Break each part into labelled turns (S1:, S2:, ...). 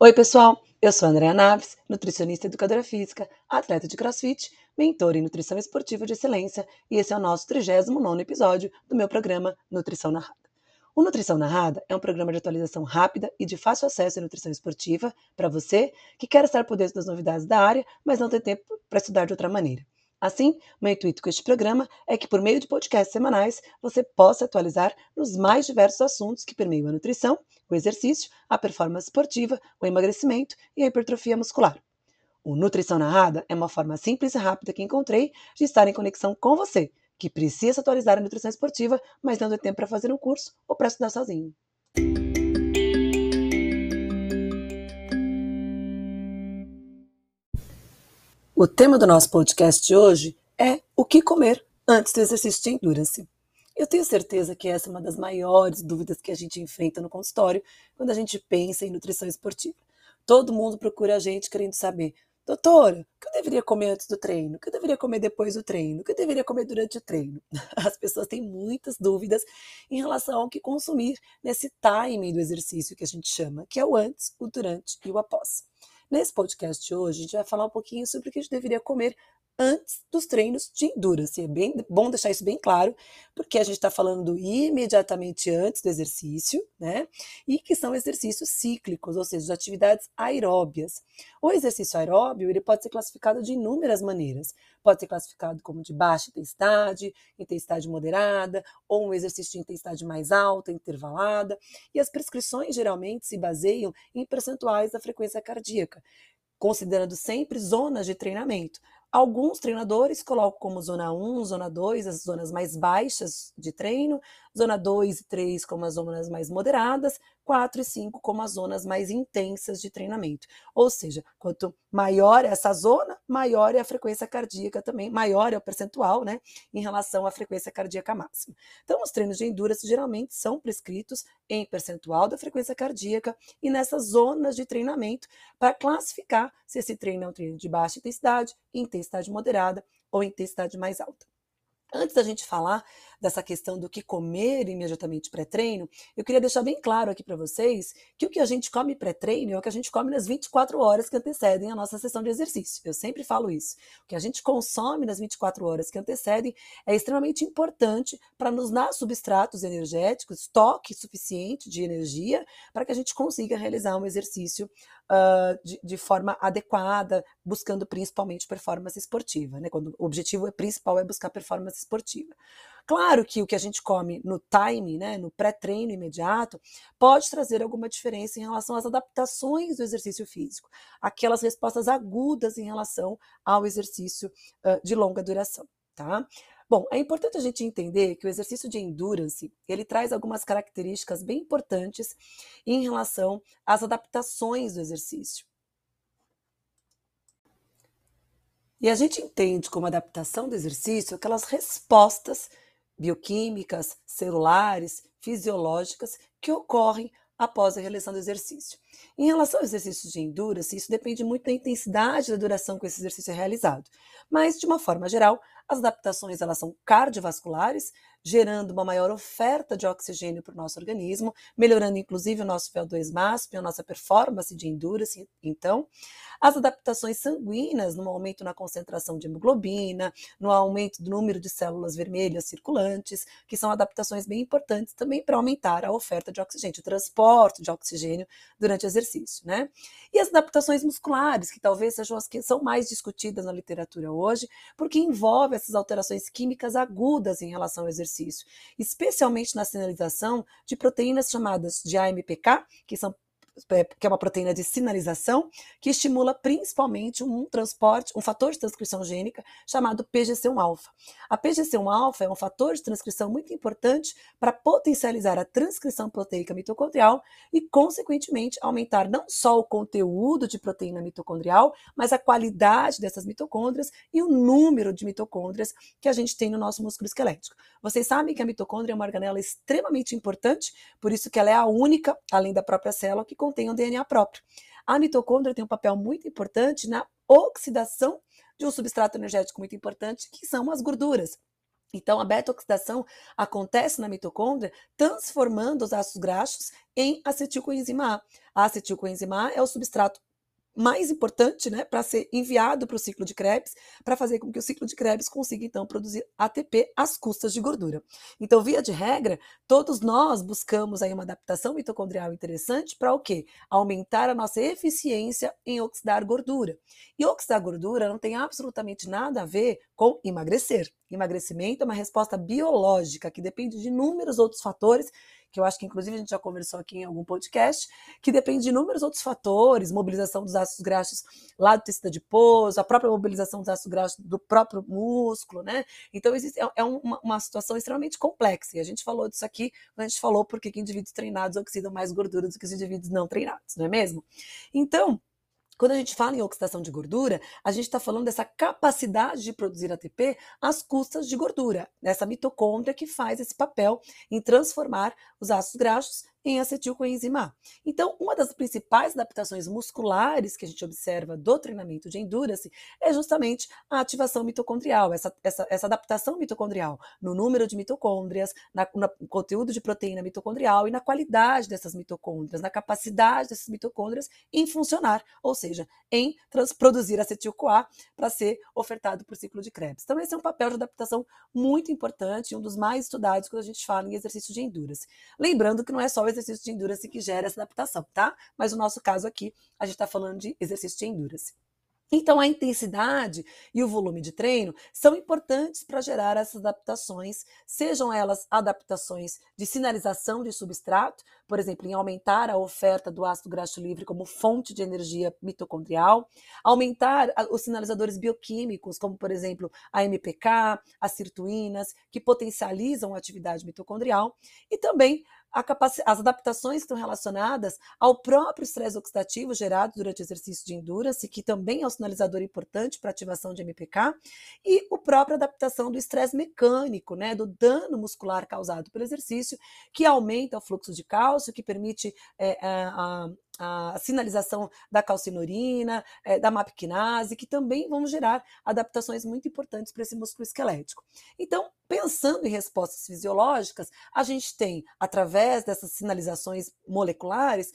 S1: Oi, pessoal! Eu sou a Andrea Naves, nutricionista e educadora física, atleta de crossfit, mentor em nutrição esportiva de excelência, e esse é o nosso 39 episódio do meu programa Nutrição Narrada. O Nutrição Narrada é um programa de atualização rápida e de fácil acesso à nutrição esportiva para você que quer estar por dentro das novidades da área, mas não tem tempo para estudar de outra maneira. Assim, meu intuito com este programa é que, por meio de podcasts semanais, você possa atualizar nos mais diversos assuntos que permeiam a nutrição, o exercício, a performance esportiva, o emagrecimento e a hipertrofia muscular. O Nutrição Narrada é uma forma simples e rápida que encontrei de estar em conexão com você, que precisa atualizar a nutrição esportiva, mas não tem tempo para fazer um curso ou para estudar sozinho. O tema do nosso podcast de hoje é o que comer antes do exercício de endurance. Eu tenho certeza que essa é uma das maiores dúvidas que a gente enfrenta no consultório quando a gente pensa em nutrição esportiva. Todo mundo procura a gente querendo saber, doutora, o que eu deveria comer antes do treino? O que eu deveria comer depois do treino? O que eu deveria comer durante o treino? As pessoas têm muitas dúvidas em relação ao que consumir nesse timing do exercício que a gente chama, que é o antes, o durante e o após. Nesse podcast de hoje, a gente vai falar um pouquinho sobre o que a gente deveria comer antes dos treinos de endurance. É bem bom deixar isso bem claro, porque a gente está falando imediatamente antes do exercício, né? E que são exercícios cíclicos, ou seja, atividades aeróbias. O exercício aeróbio ele pode ser classificado de inúmeras maneiras. Pode ser classificado como de baixa intensidade, intensidade moderada, ou um exercício de intensidade mais alta, intervalada. E as prescrições geralmente se baseiam em percentuais da frequência cardíaca considerando sempre zonas de treinamento. Alguns treinadores colocam como zona 1, zona 2, as zonas mais baixas de treino, zona 2 e 3 como as zonas mais moderadas, 4 e 5 como as zonas mais intensas de treinamento. Ou seja, quanto maior essa zona, maior é a frequência cardíaca também, maior é o percentual, né, em relação à frequência cardíaca máxima. Então, os treinos de endurance geralmente são prescritos em percentual da frequência cardíaca e nessas zonas de treinamento para classificar se esse treino é um treino de baixa intensidade, intensidade moderada ou intensidade mais alta. Antes da gente falar dessa questão do que comer imediatamente pré-treino, eu queria deixar bem claro aqui para vocês que o que a gente come pré-treino é o que a gente come nas 24 horas que antecedem a nossa sessão de exercício. Eu sempre falo isso. O que a gente consome nas 24 horas que antecedem é extremamente importante para nos dar substratos energéticos, estoque suficiente de energia para que a gente consiga realizar um exercício uh, de, de, forma adequada, buscando principalmente performance esportiva, né? Quando o objetivo é principal é buscar performance esportiva. Claro que o que a gente come no time, né, no pré-treino imediato, pode trazer alguma diferença em relação às adaptações do exercício físico, aquelas respostas agudas em relação ao exercício uh, de longa duração, tá? Bom, é importante a gente entender que o exercício de endurance, ele traz algumas características bem importantes em relação às adaptações do exercício. E a gente entende como adaptação do exercício aquelas respostas bioquímicas, celulares, fisiológicas que ocorrem após a realização do exercício. Em relação ao exercício de endurance, isso depende muito da intensidade da duração que esse exercício é realizado. Mas, de uma forma geral, as adaptações elas são cardiovasculares, gerando uma maior oferta de oxigênio para o nosso organismo, melhorando inclusive o nosso VO2 máximo, a nossa performance de endurance. Então, as adaptações sanguíneas, no aumento na concentração de hemoglobina, no aumento do número de células vermelhas circulantes, que são adaptações bem importantes também para aumentar a oferta de oxigênio, o transporte de oxigênio durante o exercício, né? E as adaptações musculares, que talvez sejam as que são mais discutidas na literatura hoje, porque envolve essas alterações químicas agudas em relação ao exercício, especialmente na sinalização de proteínas chamadas de AMPK, que são que é uma proteína de sinalização, que estimula principalmente um transporte, um fator de transcrição gênica chamado PGC1-alfa. A PGC1-alfa é um fator de transcrição muito importante para potencializar a transcrição proteica mitocondrial e, consequentemente, aumentar não só o conteúdo de proteína mitocondrial, mas a qualidade dessas mitocôndrias e o número de mitocôndrias que a gente tem no nosso músculo esquelético. Vocês sabem que a mitocôndria é uma organela extremamente importante, por isso que ela é a única, além da própria célula, que contém um DNA próprio. A mitocôndria tem um papel muito importante na oxidação de um substrato energético muito importante, que são as gorduras. Então, a beta-oxidação acontece na mitocôndria, transformando os ácidos graxos em acetilcoenzima A. A acetilcoenzima A é o substrato mais importante, né, para ser enviado para o ciclo de Krebs, para fazer com que o ciclo de Krebs consiga então produzir ATP às custas de gordura. Então, via de regra, todos nós buscamos aí uma adaptação mitocondrial interessante para o quê? Aumentar a nossa eficiência em oxidar gordura. E oxidar gordura não tem absolutamente nada a ver com emagrecer. Emagrecimento é uma resposta biológica que depende de inúmeros outros fatores que eu acho que inclusive a gente já conversou aqui em algum podcast, que depende de inúmeros outros fatores, mobilização dos ácidos graxos lá do tecido adiposo, a própria mobilização dos ácidos graxos do próprio músculo, né? Então existe, é, é uma, uma, situação extremamente complexa, e a gente falou disso aqui a gente falou porque que indivíduos treinados oxidam mais gordura do que os indivíduos não treinados, não é mesmo? Então, quando a gente fala em oxidação de gordura, a gente está falando dessa capacidade de produzir ATP às custas de gordura, dessa mitocôndria que faz esse papel em transformar os ácidos graxos em acetilcoenzima. Então, uma das principais adaptações musculares que a gente observa do treinamento de endurance é justamente a ativação mitocondrial, essa, essa, essa adaptação mitocondrial no número de mitocôndrias, na, no conteúdo de proteína mitocondrial e na qualidade dessas mitocôndrias, na capacidade dessas mitocôndrias em funcionar, ou seja, em produzir acetil-CoA para ser ofertado por ciclo de Krebs. Então, esse é um papel de adaptação muito importante, um dos mais estudados quando a gente fala em exercício de endurance. Lembrando que não é só o exercício de endurance que gera essa adaptação, tá? Mas o nosso caso aqui, a gente está falando de exercício de endurance. Então, a intensidade e o volume de treino são importantes para gerar essas adaptações, sejam elas adaptações de sinalização de substrato, por exemplo, em aumentar a oferta do ácido graxo livre como fonte de energia mitocondrial, aumentar os sinalizadores bioquímicos, como, por exemplo, a MPK, as sirtuínas, que potencializam a atividade mitocondrial, e também as adaptações estão relacionadas ao próprio estresse oxidativo gerado durante o exercício de endurance, que também é um sinalizador importante para ativação de MPK, e a própria adaptação do estresse mecânico, né, do dano muscular causado pelo exercício, que aumenta o fluxo de cálcio, que permite é, a, a sinalização da calcinorina, é, da mapquinase, que também vão gerar adaptações muito importantes para esse músculo esquelético. Então, pensando em respostas fisiológicas, a gente tem, através dessas sinalizações moleculares,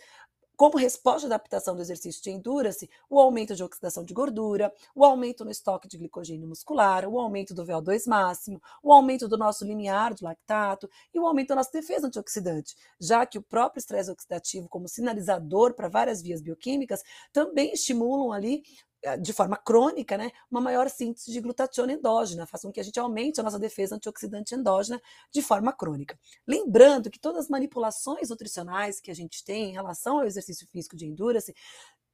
S1: como resposta de adaptação do exercício de endurance, o aumento de oxidação de gordura, o aumento no estoque de glicogênio muscular, o aumento do VO2 máximo, o aumento do nosso limiar de lactato e o aumento da nossa defesa antioxidante, já que o próprio estresse oxidativo, como sinalizador para várias vias bioquímicas, também estimulam ali de forma crônica, né, uma maior síntese de glutationa endógena, faz com que a gente aumente a nossa defesa antioxidante endógena de forma crônica. Lembrando que todas as manipulações nutricionais que a gente tem em relação ao exercício físico de endurance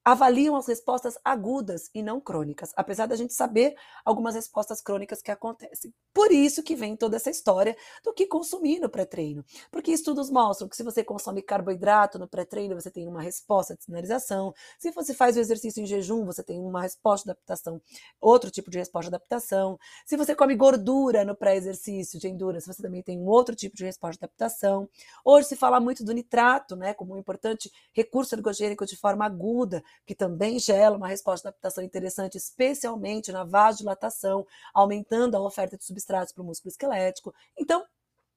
S1: avaliam as respostas agudas e não crônicas, apesar da gente saber algumas respostas crônicas que acontecem. Por isso que vem toda essa história do que consumir no pré-treino, porque estudos mostram que se você consome carboidrato no pré-treino, você tem uma resposta de sinalização, se você faz o exercício em jejum, você tem uma resposta de adaptação, outro tipo de resposta de adaptação, se você come gordura no pré-exercício de endurance, você também tem um outro tipo de resposta de adaptação. Hoje se fala muito do nitrato, né, como um importante recurso ergogênico de forma aguda, que também gera uma resposta de adaptação interessante, especialmente na vasodilatação, aumentando a oferta de substratos para o músculo esquelético. Então,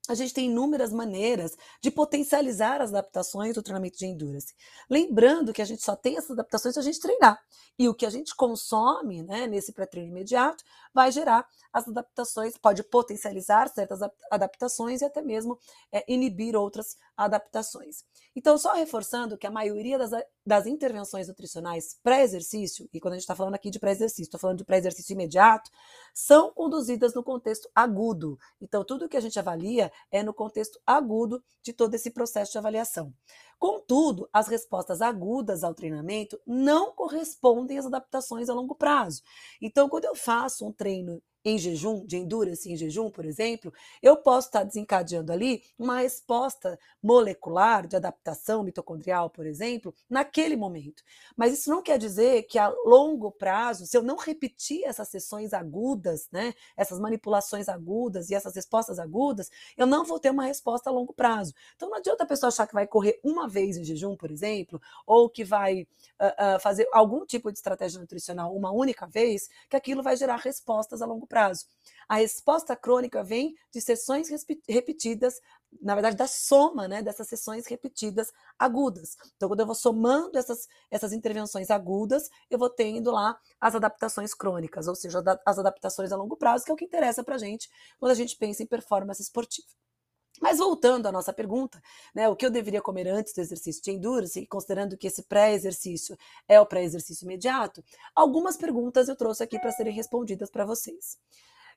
S1: a gente tem inúmeras maneiras de potencializar as adaptações do treinamento de endurance. Lembrando que a gente só tem essas adaptações se a gente treinar. E o que a gente consome né, nesse pré-treino imediato vai gerar as adaptações, pode potencializar certas adaptações e até mesmo é, inibir outras adaptações. Então, só reforçando que a maioria das, das intervenções nutricionais pré-exercício, e quando a gente está falando aqui de pré-exercício, estou falando de pré-exercício imediato, são conduzidas no contexto agudo. Então, tudo que a gente avalia é no contexto agudo de todo esse processo de avaliação. Contudo, as respostas agudas ao treinamento não correspondem às adaptações a longo prazo. Então, quando eu faço um treino em jejum, de endurance em jejum, por exemplo, eu posso estar desencadeando ali uma resposta molecular de adaptação mitocondrial, por exemplo, naquele momento. Mas isso não quer dizer que a longo prazo, se eu não repetir essas sessões agudas, né, essas manipulações agudas e essas respostas agudas, eu não vou ter uma resposta a longo prazo. Então não adianta a pessoa achar que vai correr uma vez em jejum, por exemplo, ou que vai uh, uh, fazer algum tipo de estratégia nutricional uma única vez, que aquilo vai gerar respostas a longo prazo prazo. A resposta crônica vem de sessões repetidas, na verdade, da soma né, dessas sessões repetidas agudas. Então, quando eu vou somando essas, essas intervenções agudas, eu vou tendo lá as adaptações crônicas, ou seja, as adaptações a longo prazo, que é o que interessa para a gente quando a gente pensa em performance esportiva. Mas voltando à nossa pergunta, né, o que eu deveria comer antes do exercício de endurance, considerando que esse pré-exercício é o pré-exercício imediato, algumas perguntas eu trouxe aqui para serem respondidas para vocês.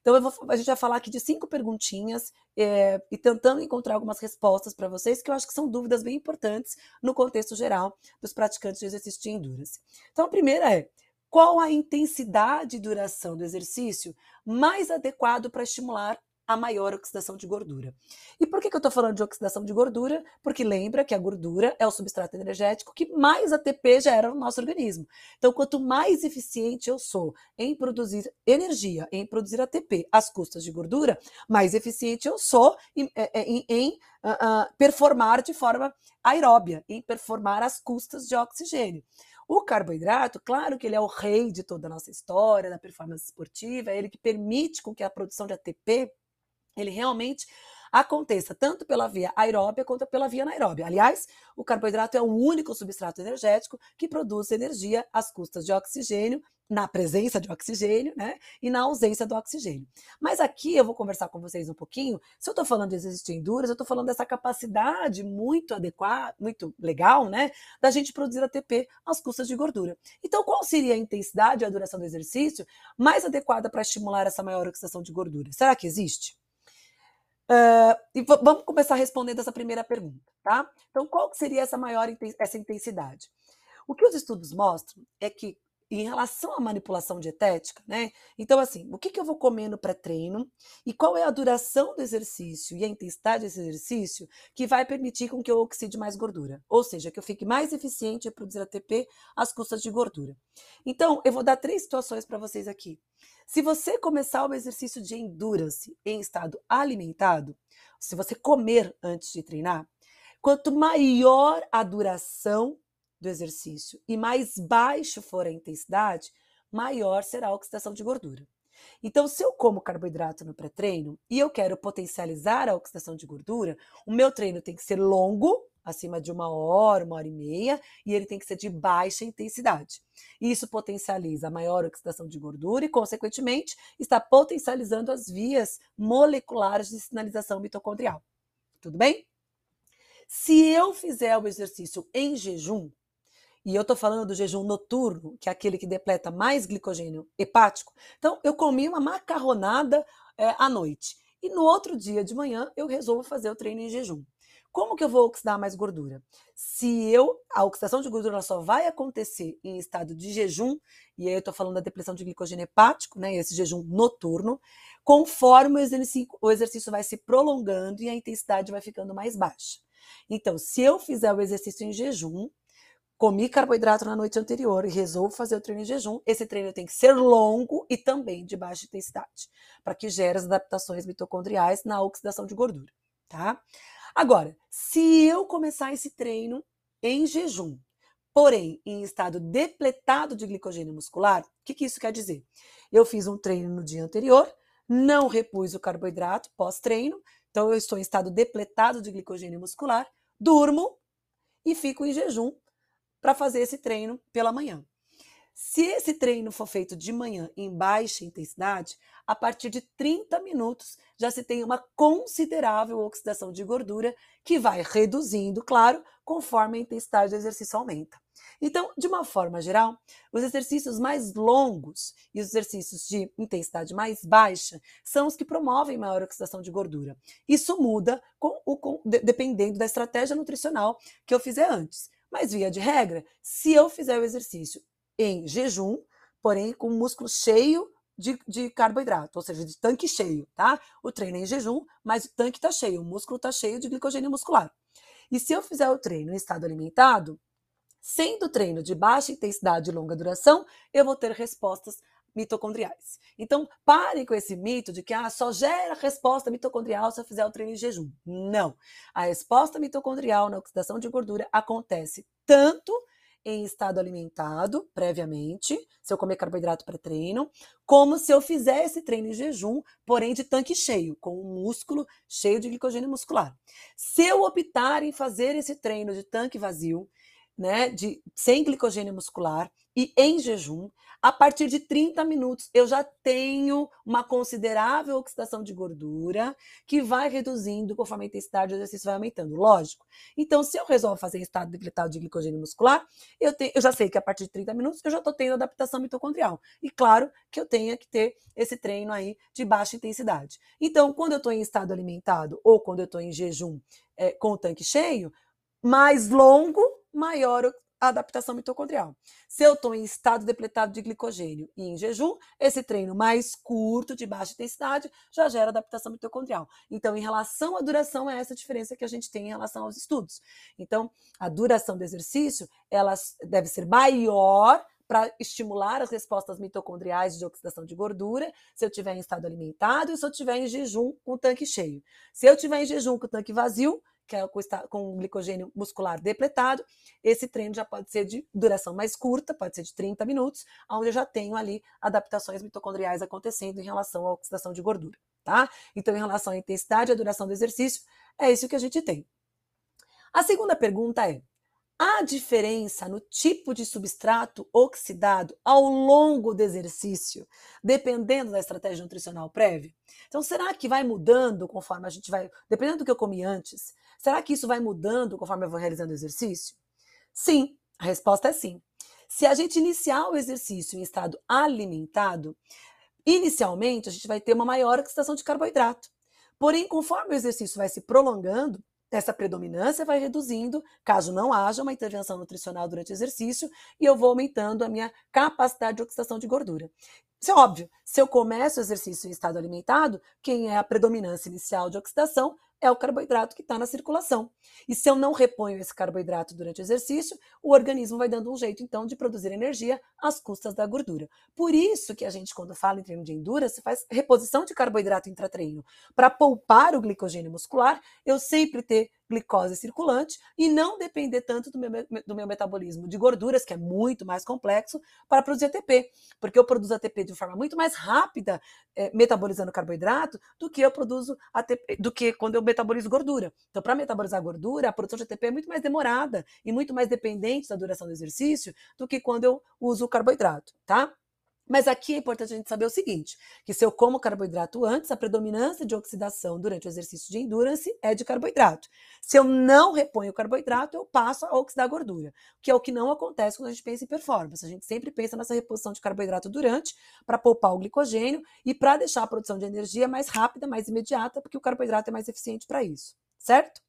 S1: Então, vou, a gente vai falar aqui de cinco perguntinhas é, e tentando encontrar algumas respostas para vocês, que eu acho que são dúvidas bem importantes no contexto geral dos praticantes de exercício de endurance. Então, a primeira é: qual a intensidade e duração do exercício mais adequado para estimular a maior oxidação de gordura. E por que, que eu estou falando de oxidação de gordura? Porque lembra que a gordura é o substrato energético que mais ATP gera no nosso organismo. Então, quanto mais eficiente eu sou em produzir energia, em produzir ATP às custas de gordura, mais eficiente eu sou em, é, é, em, em uh, performar de forma aeróbia, em performar às custas de oxigênio. O carboidrato, claro que ele é o rei de toda a nossa história, da performance esportiva, é ele que permite com que a produção de ATP ele realmente aconteça tanto pela via aeróbia quanto pela via anaeróbia. Aliás, o carboidrato é o único substrato energético que produz energia às custas de oxigênio, na presença de oxigênio, né? E na ausência do oxigênio. Mas aqui eu vou conversar com vocês um pouquinho. Se eu estou falando de de endurance, eu estou falando dessa capacidade muito adequada, muito legal, né? Da gente produzir ATP às custas de gordura. Então, qual seria a intensidade e a duração do exercício mais adequada para estimular essa maior oxidação de gordura? Será que existe? Uh, e vamos começar respondendo essa primeira pergunta, tá? Então, qual seria essa maior essa intensidade? O que os estudos mostram é que em relação à manipulação dietética, né? Então, assim, o que, que eu vou comer no pré-treino e qual é a duração do exercício e a intensidade desse exercício que vai permitir com que eu oxide mais gordura, ou seja, que eu fique mais eficiente em produzir ATP às custas de gordura. Então, eu vou dar três situações para vocês aqui. Se você começar o exercício de endurance em estado alimentado, se você comer antes de treinar, quanto maior a duração do exercício e mais baixo for a intensidade, maior será a oxidação de gordura. Então, se eu como carboidrato no pré-treino e eu quero potencializar a oxidação de gordura, o meu treino tem que ser longo, acima de uma hora, uma hora e meia, e ele tem que ser de baixa intensidade. Isso potencializa a maior oxidação de gordura e, consequentemente, está potencializando as vias moleculares de sinalização mitocondrial. Tudo bem? Se eu fizer o exercício em jejum, e eu estou falando do jejum noturno, que é aquele que depleta mais glicogênio hepático. Então, eu comi uma macarronada é, à noite. E no outro dia de manhã, eu resolvo fazer o treino em jejum. Como que eu vou oxidar mais gordura? Se eu, a oxidação de gordura só vai acontecer em estado de jejum, e aí eu estou falando da depressão de glicogênio hepático, né, esse jejum noturno, conforme o exercício, o exercício vai se prolongando e a intensidade vai ficando mais baixa. Então, se eu fizer o exercício em jejum, comi carboidrato na noite anterior e resolvo fazer o treino em jejum, esse treino tem que ser longo e também de baixa intensidade, para que gere as adaptações mitocondriais na oxidação de gordura, tá? Agora, se eu começar esse treino em jejum, porém em estado depletado de glicogênio muscular, o que, que isso quer dizer? Eu fiz um treino no dia anterior, não repus o carboidrato pós-treino, então eu estou em estado depletado de glicogênio muscular, durmo e fico em jejum para fazer esse treino pela manhã. Se esse treino for feito de manhã em baixa intensidade, a partir de 30 minutos já se tem uma considerável oxidação de gordura que vai reduzindo, claro, conforme a intensidade do exercício aumenta. Então, de uma forma geral, os exercícios mais longos e os exercícios de intensidade mais baixa são os que promovem maior oxidação de gordura. Isso muda com o, com, dependendo da estratégia nutricional que eu fizer antes. Mas, via de regra, se eu fizer o exercício em jejum, porém com o músculo cheio de, de, carboidrato, ou seja, de tanque cheio, tá? O treino é em jejum, mas o tanque está cheio, o músculo está cheio de glicogênio muscular. E se eu fizer o treino em estado alimentado, sendo treino de baixa intensidade e longa duração, eu vou ter respostas mitocondriais. Então, parem com esse mito de que ah, só gera resposta mitocondrial se eu fizer o treino em jejum. Não. A resposta mitocondrial na oxidação de gordura acontece tanto em estado alimentado previamente, se eu comer carboidrato pré-treino, como se eu fizesse treino em jejum, porém de tanque cheio, com um músculo cheio de glicogênio muscular. Se eu optar em fazer esse treino de tanque vazio, né, de sem glicogênio muscular e em jejum, a partir de 30 minutos eu já tenho uma considerável oxidação de gordura que vai reduzindo conforme a intensidade do exercício vai aumentando, lógico. Então, se eu resolvo fazer estado depletado de glicogênio muscular, eu, te, eu já sei que a partir de 30 minutos eu já estou tendo adaptação mitocondrial. E claro que eu tenho que ter esse treino aí de baixa intensidade. Então, quando eu estou em estado alimentado ou quando eu estou em jejum é, com o tanque cheio, mais longo, maior a adaptação mitocondrial. Se eu estou em estado depletado de glicogênio e em jejum, esse treino mais curto, de baixa intensidade, já gera adaptação mitocondrial. Então, em relação à duração, é essa diferença que a gente tem em relação aos estudos. Então, a duração do exercício, ela deve ser maior para estimular as respostas mitocondriais de oxidação de gordura, se eu estiver em estado alimentado e se eu estiver em jejum com o tanque cheio. Se eu estiver em jejum com o tanque vazio, que é com o glicogênio muscular depletado, esse treino já pode ser de duração mais curta, pode ser de 30 minutos, onde eu já tenho ali adaptações mitocondriais acontecendo em relação à oxidação de gordura, tá? Então, em relação à intensidade e à duração do exercício, é isso que a gente tem. A segunda pergunta é: Há diferença no tipo de substrato oxidado ao longo do exercício, dependendo da estratégia nutricional prévia? Então, será que vai mudando conforme a gente vai, dependendo do que eu comi antes? Será que isso vai mudando conforme eu vou realizando o exercício? Sim, a resposta é sim. Se a gente iniciar o exercício em estado alimentado, inicialmente a gente vai ter uma maior oxidação de carboidrato. Porém, conforme o exercício vai se prolongando, essa predominância vai reduzindo, caso não haja uma intervenção nutricional durante o exercício, e eu vou aumentando a minha capacidade de oxidação de gordura. Isso é óbvio. Se eu começo o exercício em estado alimentado, quem é a predominância inicial de oxidação é o carboidrato que está na circulação. E se eu não reponho esse carboidrato durante o exercício, o organismo vai dando um jeito, então, de produzir energia às custas da gordura. Por isso que a gente, quando fala em treino de endurance, faz reposição de carboidrato intratreino. Para poupar o glicogênio muscular, eu sempre ter glicose circulante e não depender tanto do meu, do meu metabolismo de gorduras, que é muito mais complexo, para produzir ATP. Porque eu produzo ATP de forma muito mais rápida, é, metabolizando carboidrato, do que eu produzo ATP, do que quando eu metabolizo gordura. Então, para metabolizar gordura, a produção de ATP é muito mais demorada e muito mais dependente da duração do exercício do que quando eu uso o carboidrato, tá? Mas aqui é importante a gente saber o seguinte: que se eu como carboidrato antes, a predominância de oxidação durante o exercício de endurance é de carboidrato. Se eu não reponho o carboidrato, eu passo a oxidar a gordura, que é o que não acontece quando a gente pensa em performance. A gente sempre pensa nessa reposição de carboidrato durante, para poupar o glicogênio e para deixar a produção de energia mais rápida, mais imediata, porque o carboidrato é mais eficiente para isso, certo?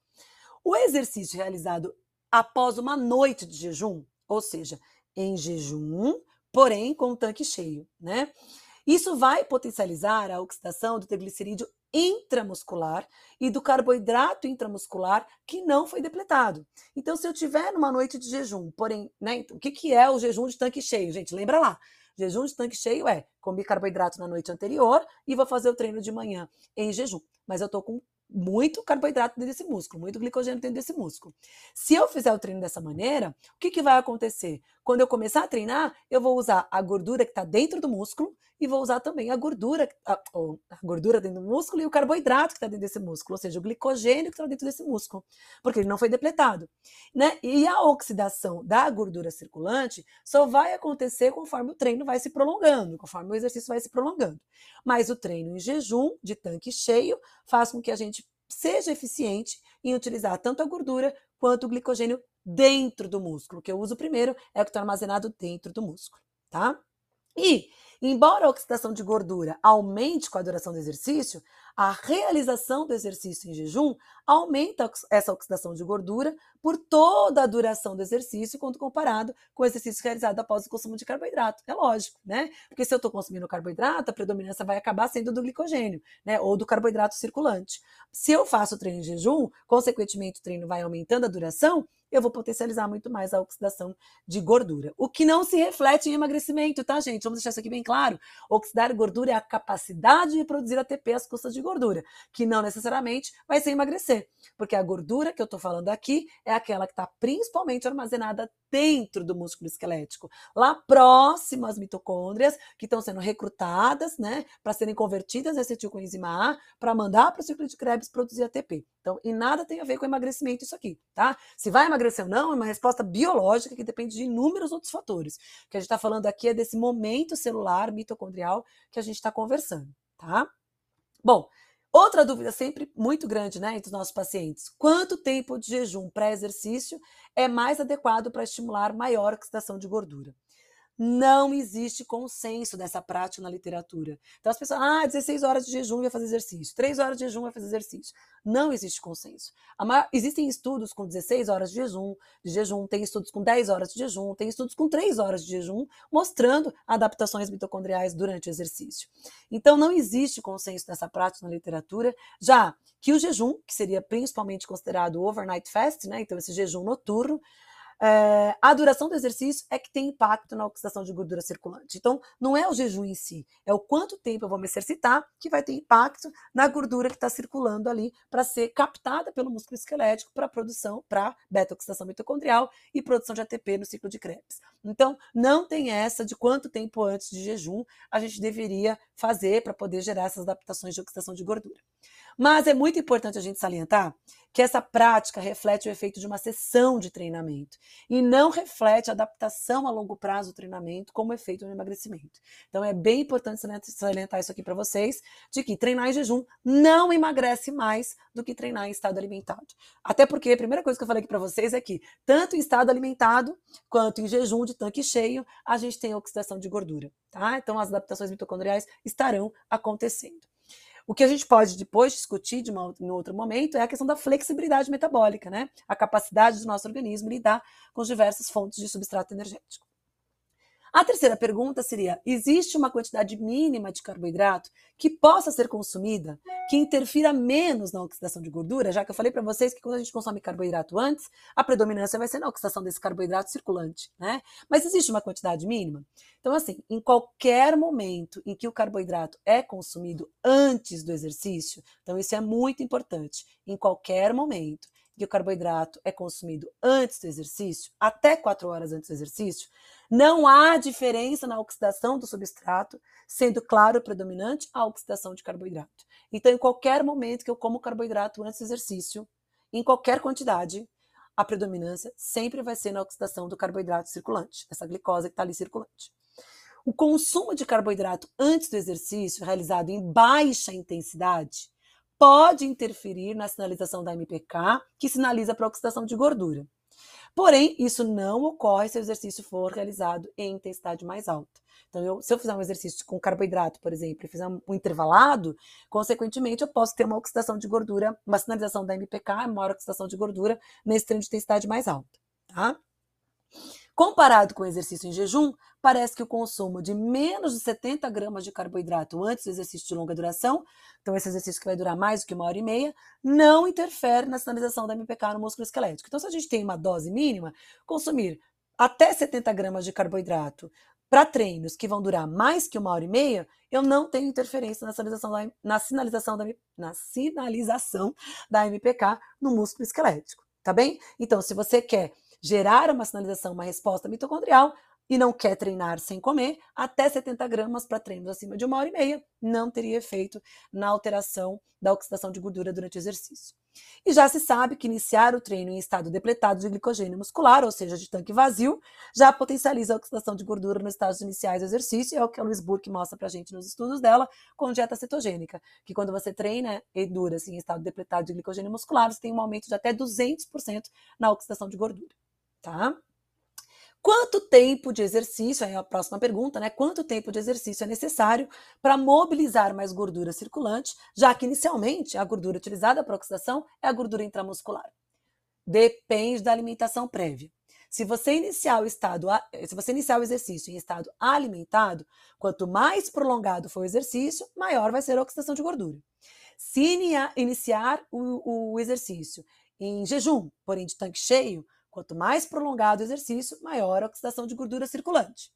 S1: O exercício realizado após uma noite de jejum, ou seja, em jejum, porém com o tanque cheio, né? Isso vai potencializar a oxidação do triglicerídeo intramuscular e do carboidrato intramuscular que não foi depletado. Então, se eu tiver numa noite de jejum, porém, né, então, o que, que é o jejum de tanque cheio? Gente, lembra lá. Jejum de tanque cheio é comer carboidrato na noite anterior e vou fazer o treino de manhã em jejum. Mas eu tô com muito carboidrato dentro desse músculo, muito glicogênio dentro desse músculo. Se eu fizer o treino dessa maneira, o que, que vai acontecer? Quando eu começar a treinar, eu vou usar a gordura que está dentro do músculo e vou usar também a gordura, a, a gordura dentro do músculo e o carboidrato que está dentro desse músculo, ou seja, o glicogênio que está dentro desse músculo, porque ele não foi depletado. Né? E a oxidação da gordura circulante só vai acontecer conforme o treino vai se prolongando, conforme o exercício vai se prolongando. Mas o treino em jejum, de tanque cheio, faz com que a gente seja eficiente em utilizar tanto a gordura quanto o glicogênio dentro do músculo. O que eu uso primeiro é o que está armazenado dentro do músculo, tá? E, embora a oxidação de gordura aumente com a duração do exercício, a realização do exercício em jejum aumenta essa oxidação de gordura por toda a duração do exercício, quando comparado com o exercício realizado após o consumo de carboidrato. É lógico, né? Porque se eu estou consumindo carboidrato, a predominância vai acabar sendo do glicogênio, né? Ou do carboidrato circulante. Se eu faço treino em jejum, consequentemente o treino vai aumentando a duração, eu vou potencializar muito mais a oxidação de gordura. O que não se reflete em emagrecimento, tá, gente? Vamos deixar isso aqui bem claro. Oxidar gordura é a capacidade de produzir ATP às custas de gordura, que não necessariamente vai ser emagrecer, porque a gordura que eu estou falando aqui é aquela que está principalmente armazenada dentro do músculo esquelético, lá próximo às mitocôndrias, que estão sendo recrutadas, né, para serem convertidas em acetilcoenzima A, para mandar para o ciclo de Krebs produzir ATP. Então, e nada tem a ver com emagrecimento isso aqui, tá? Se vai emagrecer ou não, é uma resposta biológica que depende de inúmeros outros fatores. O que a gente está falando aqui é desse momento celular mitocondrial que a gente está conversando, tá? Bom, Outra dúvida sempre muito grande né, entre os nossos pacientes: quanto tempo de jejum pré-exercício é mais adequado para estimular maior oxidação de gordura? Não existe consenso dessa prática na literatura. Então as pessoas, ah, 16 horas de jejum vai fazer exercício, 3 horas de jejum vai fazer exercício. Não existe consenso. Maior, existem estudos com 16 horas de jejum, de jejum, tem estudos com 10 horas de jejum, tem estudos com 3 horas de jejum, mostrando adaptações mitocondriais durante o exercício. Então não existe consenso nessa prática na literatura, já que o jejum, que seria principalmente considerado overnight fast, né, então esse jejum noturno, é, a duração do exercício é que tem impacto na oxidação de gordura circulante. Então, não é o jejum em si, é o quanto tempo eu vou me exercitar que vai ter impacto na gordura que está circulando ali para ser captada pelo músculo esquelético para produção, para beta-oxidação mitocondrial e produção de ATP no ciclo de Krebs. Então, não tem essa de quanto tempo antes de jejum a gente deveria fazer para poder gerar essas adaptações de oxidação de gordura. Mas é muito importante a gente salientar que essa prática reflete o efeito de uma sessão de treinamento e não reflete a adaptação a longo prazo do treinamento como efeito no emagrecimento. Então é bem importante salientar isso aqui para vocês, de que treinar em jejum não emagrece mais do que treinar em estado alimentado. Até porque a primeira coisa que eu falei aqui para vocês é que tanto em estado alimentado quanto em jejum de tanque cheio, a gente tem oxidação de gordura, tá? Então as adaptações mitocondriais estarão acontecendo. O que a gente pode depois discutir de uma, em outro momento é a questão da flexibilidade metabólica, né? A capacidade do nosso organismo lidar com as diversas fontes de substrato energético. A terceira pergunta seria: existe uma quantidade mínima de carboidrato que possa ser consumida, que interfira menos na oxidação de gordura? Já que eu falei para vocês que quando a gente consome carboidrato antes, a predominância vai ser na oxidação desse carboidrato circulante, né? Mas existe uma quantidade mínima? Então, assim, em qualquer momento em que o carboidrato é consumido antes do exercício, então isso é muito importante. Em qualquer momento que o carboidrato é consumido antes do exercício, até quatro horas antes do exercício, não há diferença na oxidação do substrato, sendo claro predominante a oxidação de carboidrato. Então, em qualquer momento que eu como carboidrato antes do exercício, em qualquer quantidade, a predominância sempre vai ser na oxidação do carboidrato circulante, essa glicose que está ali circulante. O consumo de carboidrato antes do exercício, realizado em baixa intensidade, pode interferir na sinalização da MPK, que sinaliza para a oxidação de gordura. Porém, isso não ocorre se o exercício for realizado em intensidade mais alta. Então, eu, se eu fizer um exercício com carboidrato, por exemplo, e fizer um intervalado, consequentemente, eu posso ter uma oxidação de gordura, uma sinalização da MPK, maior oxidação de gordura nesse treino de intensidade mais alta, tá? Comparado com o exercício em jejum, parece que o consumo de menos de 70 gramas de carboidrato antes do exercício de longa duração, então esse exercício que vai durar mais do que uma hora e meia, não interfere na sinalização da MPK no músculo esquelético. Então, se a gente tem uma dose mínima, consumir até 70 gramas de carboidrato para treinos que vão durar mais que uma hora e meia, eu não tenho interferência na sinalização da, na sinalização da, na sinalização da MPK no músculo esquelético, tá bem? Então, se você quer gerar uma sinalização, uma resposta mitocondrial e não quer treinar sem comer, até 70 gramas para treinos acima de uma hora e meia não teria efeito na alteração da oxidação de gordura durante o exercício. E já se sabe que iniciar o treino em estado depletado de glicogênio muscular, ou seja, de tanque vazio, já potencializa a oxidação de gordura nos estágios iniciais do exercício, é o que a Luiz Burke mostra para a gente nos estudos dela com dieta cetogênica, que quando você treina e dura assim, em estado depletado de glicogênio muscular, você tem um aumento de até 200% na oxidação de gordura tá? Quanto tempo de exercício, é a próxima pergunta, né? Quanto tempo de exercício é necessário para mobilizar mais gordura circulante, já que inicialmente a gordura utilizada para oxidação é a gordura intramuscular? Depende da alimentação prévia. Se você iniciar o estado, se você iniciar o exercício em estado alimentado, quanto mais prolongado for o exercício, maior vai ser a oxidação de gordura. Se iniciar o, o exercício em jejum, porém de tanque cheio, Quanto mais prolongado o exercício, maior a oxidação de gordura circulante.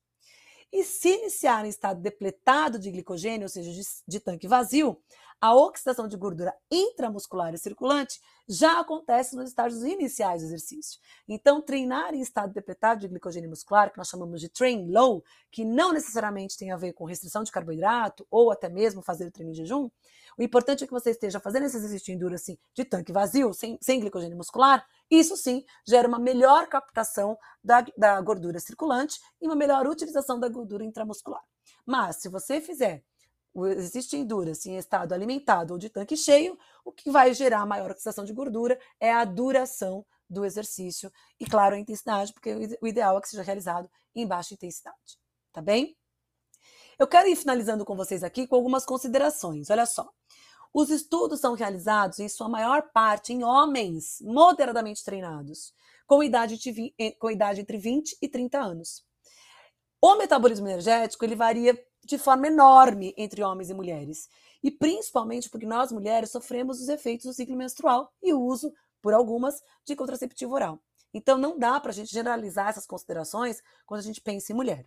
S1: E se iniciar em estado depletado de glicogênio, ou seja, de, de tanque vazio, a oxidação de gordura intramuscular e circulante já acontece nos estágios iniciais do exercício. Então, treinar em estado depletado de glicogênio muscular, que nós chamamos de train low, que não necessariamente tem a ver com restrição de carboidrato ou até mesmo fazer o treino em jejum, o importante é que você esteja fazendo esse exercício de assim, de tanque vazio, sem, sem glicogênio muscular. Isso sim gera uma melhor captação da, da gordura circulante e uma melhor utilização da gordura intramuscular. Mas, se você fizer o exercício de endurance em estado alimentado ou de tanque cheio, o que vai gerar maior oxidação de gordura é a duração do exercício e, claro, a intensidade, porque o ideal é que seja realizado em baixa intensidade. Tá bem? Eu quero ir finalizando com vocês aqui com algumas considerações. Olha só. Os estudos são realizados, em sua maior parte, em homens moderadamente treinados, com idade, de, com idade entre 20 e 30 anos. O metabolismo energético ele varia de forma enorme entre homens e mulheres. E principalmente porque nós mulheres sofremos os efeitos do ciclo menstrual e o uso, por algumas, de contraceptivo oral. Então não dá para a gente generalizar essas considerações quando a gente pensa em mulher.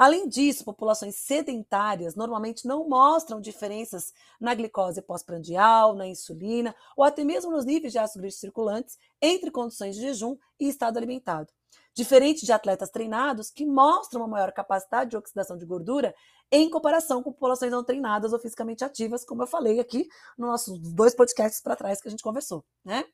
S1: Além disso, populações sedentárias normalmente não mostram diferenças na glicose pós-prandial, na insulina ou até mesmo nos níveis de ácido circulantes entre condições de jejum e estado alimentado. Diferente de atletas treinados que mostram uma maior capacidade de oxidação de gordura em comparação com populações não treinadas ou fisicamente ativas, como eu falei aqui nos nossos dois podcasts para trás que a gente conversou, né?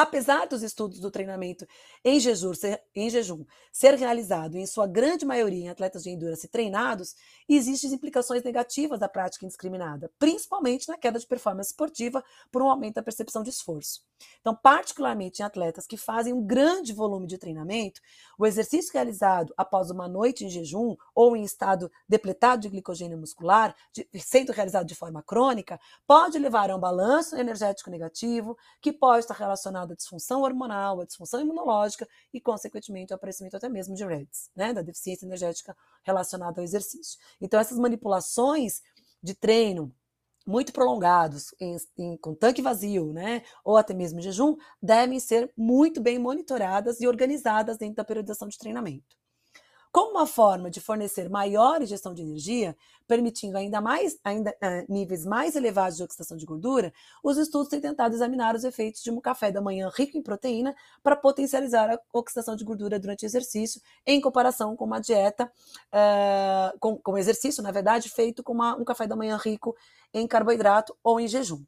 S1: Apesar dos estudos do treinamento em jejum, ser, em jejum ser realizado em sua grande maioria em atletas de endurance treinados, existem implicações negativas da prática indiscriminada, principalmente na queda de performance esportiva por um aumento da percepção de esforço. Então, particularmente em atletas que fazem um grande volume de treinamento, o exercício realizado após uma noite em jejum ou em estado depletado de glicogênio muscular, de, sendo realizado de forma crônica, pode levar a um balanço energético negativo, que pode estar relacionado à disfunção hormonal, à disfunção imunológica e, consequentemente, ao aparecimento até mesmo de REDS, né, da deficiência energética relacionada ao exercício. Então, essas manipulações de treino, muito prolongados, em, em, com tanque vazio, né, ou até mesmo jejum, devem ser muito bem monitoradas e organizadas dentro da periodização de treinamento. Como uma forma de fornecer maior ingestão de energia, permitindo ainda mais ainda, uh, níveis mais elevados de oxidação de gordura, os estudos têm tentado examinar os efeitos de um café da manhã rico em proteína para potencializar a oxidação de gordura durante o exercício, em comparação com uma dieta, uh, com, com exercício, na verdade, feito com uma, um café da manhã rico em carboidrato ou em jejum.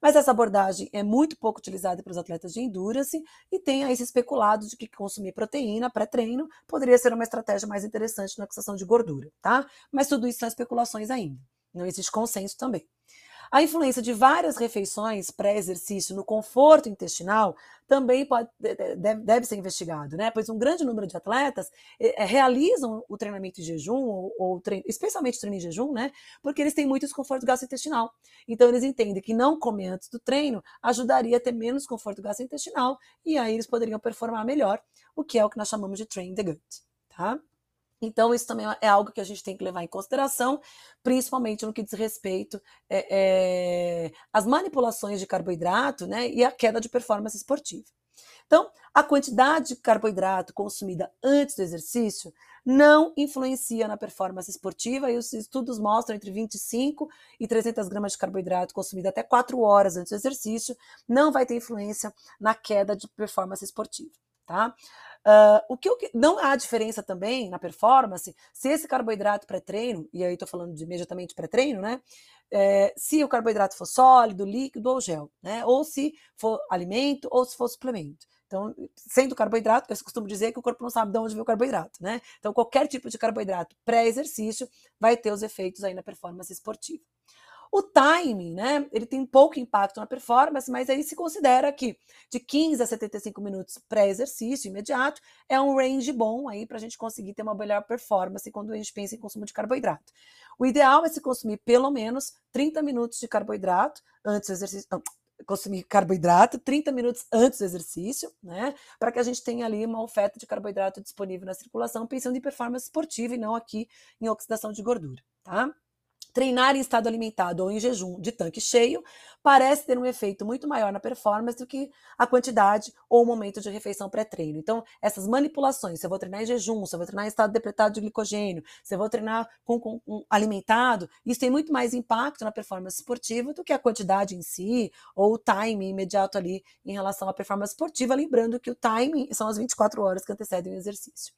S1: Mas essa abordagem é muito pouco utilizada pelos atletas de endurance e tem aí se especulado de que consumir proteína pré-treino poderia ser uma estratégia mais interessante na oxidação de gordura, tá? Mas tudo isso são especulações ainda. Não existe consenso também. A influência de várias refeições pré-exercício no conforto intestinal também pode, deve, deve, ser investigado, né? Pois um grande número de atletas é, realizam o treinamento em jejum, ou, ou treino, especialmente o treino em jejum, né? Porque eles têm muito desconforto gastrointestinal. Então eles entendem que não comer antes do treino ajudaria a ter menos conforto gastrointestinal e aí eles poderiam performar melhor, o que é o que nós chamamos de train the gut, tá? Então, isso também é algo que a gente tem que levar em consideração, principalmente no que diz respeito é, é, às manipulações de carboidrato né, e a queda de performance esportiva. Então, a quantidade de carboidrato consumida antes do exercício não influencia na performance esportiva e os estudos mostram entre 25 e 300 gramas de carboidrato consumido até 4 horas antes do exercício não vai ter influência na queda de performance esportiva, tá? Uh, o que, que, não há diferença também na performance se esse carboidrato pré-treino, e aí estou falando de imediatamente pré-treino, né? É, se o carboidrato for sólido, líquido ou gel, né? Ou se for alimento ou se for suplemento. Então, sendo carboidrato, eu costumo dizer que o corpo não sabe de onde vem o carboidrato, né? Então, qualquer tipo de carboidrato pré-exercício vai ter os efeitos aí na performance esportiva. O timing, né? Ele tem pouco impacto na performance, mas aí se considera que de 15 a 75 minutos pré-exercício imediato é um range bom aí para a gente conseguir ter uma melhor performance quando a gente pensa em consumo de carboidrato. O ideal é se consumir pelo menos 30 minutos de carboidrato antes do exercício. Consumir carboidrato 30 minutos antes do exercício, né? Para que a gente tenha ali uma oferta de carboidrato disponível na circulação, pensando em performance esportiva e não aqui em oxidação de gordura, tá? Treinar em estado alimentado ou em jejum de tanque cheio parece ter um efeito muito maior na performance do que a quantidade ou o momento de refeição pré-treino. Então, essas manipulações, se eu vou treinar em jejum, se eu vou treinar em estado depletado de glicogênio, se eu vou treinar com, com, alimentado, isso tem muito mais impacto na performance esportiva do que a quantidade em si ou o time imediato ali em relação à performance esportiva, lembrando que o time são as 24 horas que antecedem o exercício.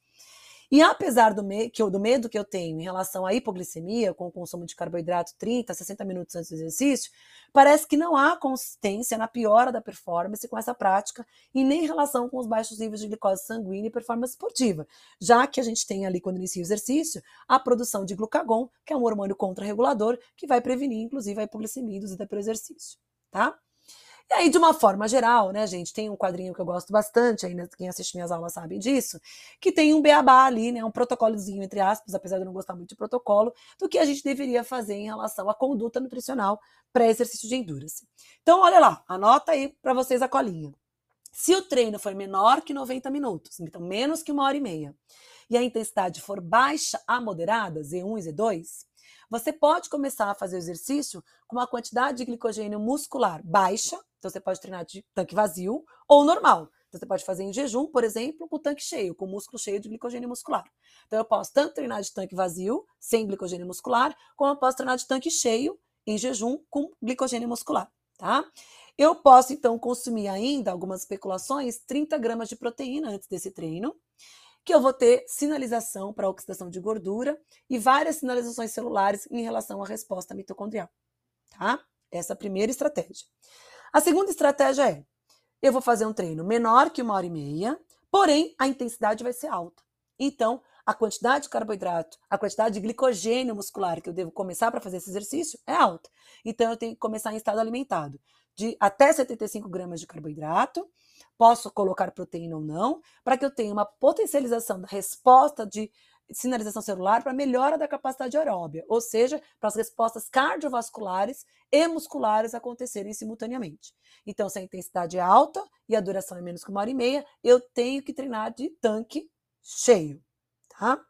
S1: E apesar do, me que eu, do medo que eu tenho em relação à hipoglicemia, com o consumo de carboidrato 30, 60 minutos antes do exercício, parece que não há consistência na piora da performance com essa prática e nem relação com os baixos níveis de glicose sanguínea e performance esportiva, já que a gente tem ali, quando inicia o exercício, a produção de glucagon, que é um hormônio contrarregulador que vai prevenir, inclusive, a hipoglicemia induzida pelo exercício, tá? E aí, de uma forma geral, né, gente, tem um quadrinho que eu gosto bastante, ainda quem assiste minhas aulas sabe disso, que tem um beabá ali, né, um protocolozinho, entre aspas, apesar de eu não gostar muito de protocolo, do que a gente deveria fazer em relação à conduta nutricional pré-exercício de endurance. Então, olha lá, anota aí para vocês a colinha. Se o treino for menor que 90 minutos, então menos que uma hora e meia, e a intensidade for baixa a moderada, Z1 e Z2, você pode começar a fazer o exercício com uma quantidade de glicogênio muscular baixa, então você pode treinar de tanque vazio ou normal. Então você pode fazer em jejum, por exemplo, com o tanque cheio, com o músculo cheio de glicogênio muscular. Então eu posso tanto treinar de tanque vazio, sem glicogênio muscular, como eu posso treinar de tanque cheio, em jejum, com glicogênio muscular, tá? Eu posso, então, consumir ainda, algumas especulações, 30 gramas de proteína antes desse treino que eu vou ter sinalização para oxidação de gordura e várias sinalizações celulares em relação à resposta mitocondrial. Tá? Essa é a primeira estratégia. A segunda estratégia é: eu vou fazer um treino menor que uma hora e meia, porém a intensidade vai ser alta. Então, a quantidade de carboidrato, a quantidade de glicogênio muscular que eu devo começar para fazer esse exercício é alta. Então, eu tenho que começar em estado alimentado, de até 75 gramas de carboidrato posso colocar proteína ou não, para que eu tenha uma potencialização da resposta de sinalização celular para melhora da capacidade aeróbia, ou seja, para as respostas cardiovasculares e musculares acontecerem simultaneamente. Então, se a intensidade é alta e a duração é menos que uma hora e meia, eu tenho que treinar de tanque cheio, tá?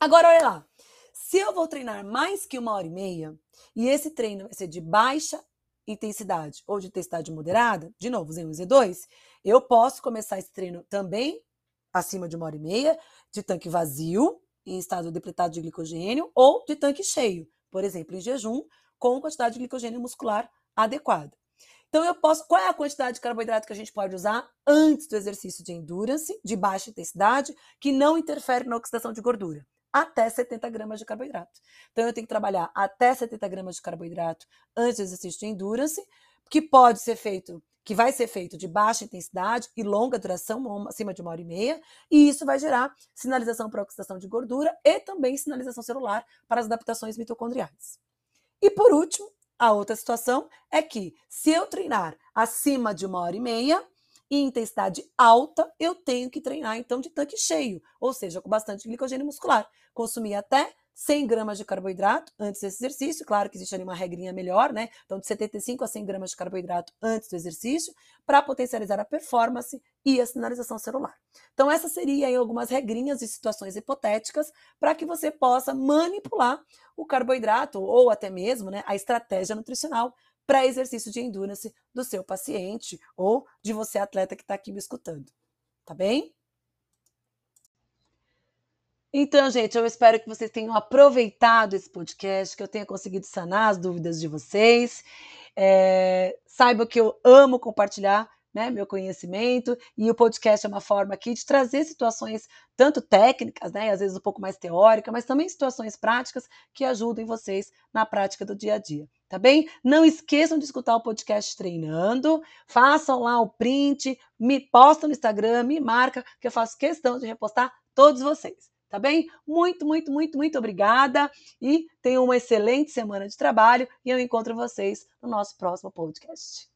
S1: Agora, olha lá. Se eu vou treinar mais que uma hora e meia, e esse treino vai ser de baixa intensidade ou de intensidade moderada, de novo, Z1 e Z2, eu posso começar esse treino também acima de uma hora e meia, de tanque vazio, em estado depletado de glicogênio, ou de tanque cheio, por exemplo, em jejum, com quantidade de glicogênio muscular adequada. Então, eu posso. Qual é a quantidade de carboidrato que a gente pode usar antes do exercício de endurance, de baixa intensidade, que não interfere na oxidação de gordura? até 70 gramas de carboidrato. Então, eu tenho que trabalhar até 70 gramas de carboidrato antes do exercício de endurance, que pode ser feito, que vai ser feito de baixa intensidade e longa duração, acima de uma hora e meia, e isso vai gerar sinalização para oxidação de gordura e também sinalização celular para as adaptações mitocondriais. E por último, a outra situação é que se eu treinar acima de uma hora e meia, em intensidade alta, eu tenho que treinar então de tanque cheio, ou seja, com bastante glicogênio muscular. Consumir até 100 gramas de carboidrato antes desse exercício. Claro que existe ali uma regrinha melhor, né? Então, de 75 a 100 gramas de carboidrato antes do exercício, para potencializar a performance e a sinalização celular. Então, essa seria aí algumas regrinhas e situações hipotéticas para que você possa manipular o carboidrato ou até mesmo né, a estratégia nutricional para exercício de endurance do seu paciente ou de você, atleta que está aqui me escutando. Tá bem? Então, gente, eu espero que vocês tenham aproveitado esse podcast, que eu tenha conseguido sanar as dúvidas de vocês. É, saiba que eu amo compartilhar né, meu conhecimento, e o podcast é uma forma aqui de trazer situações tanto técnicas, né, às vezes um pouco mais teórica, mas também situações práticas que ajudem vocês na prática do dia a dia, tá bem? Não esqueçam de escutar o podcast treinando, façam lá o print, me postam no Instagram, me marca, que eu faço questão de repostar todos vocês. Tá bem? Muito, muito, muito, muito obrigada e tenham uma excelente semana de trabalho e eu encontro vocês no nosso próximo podcast.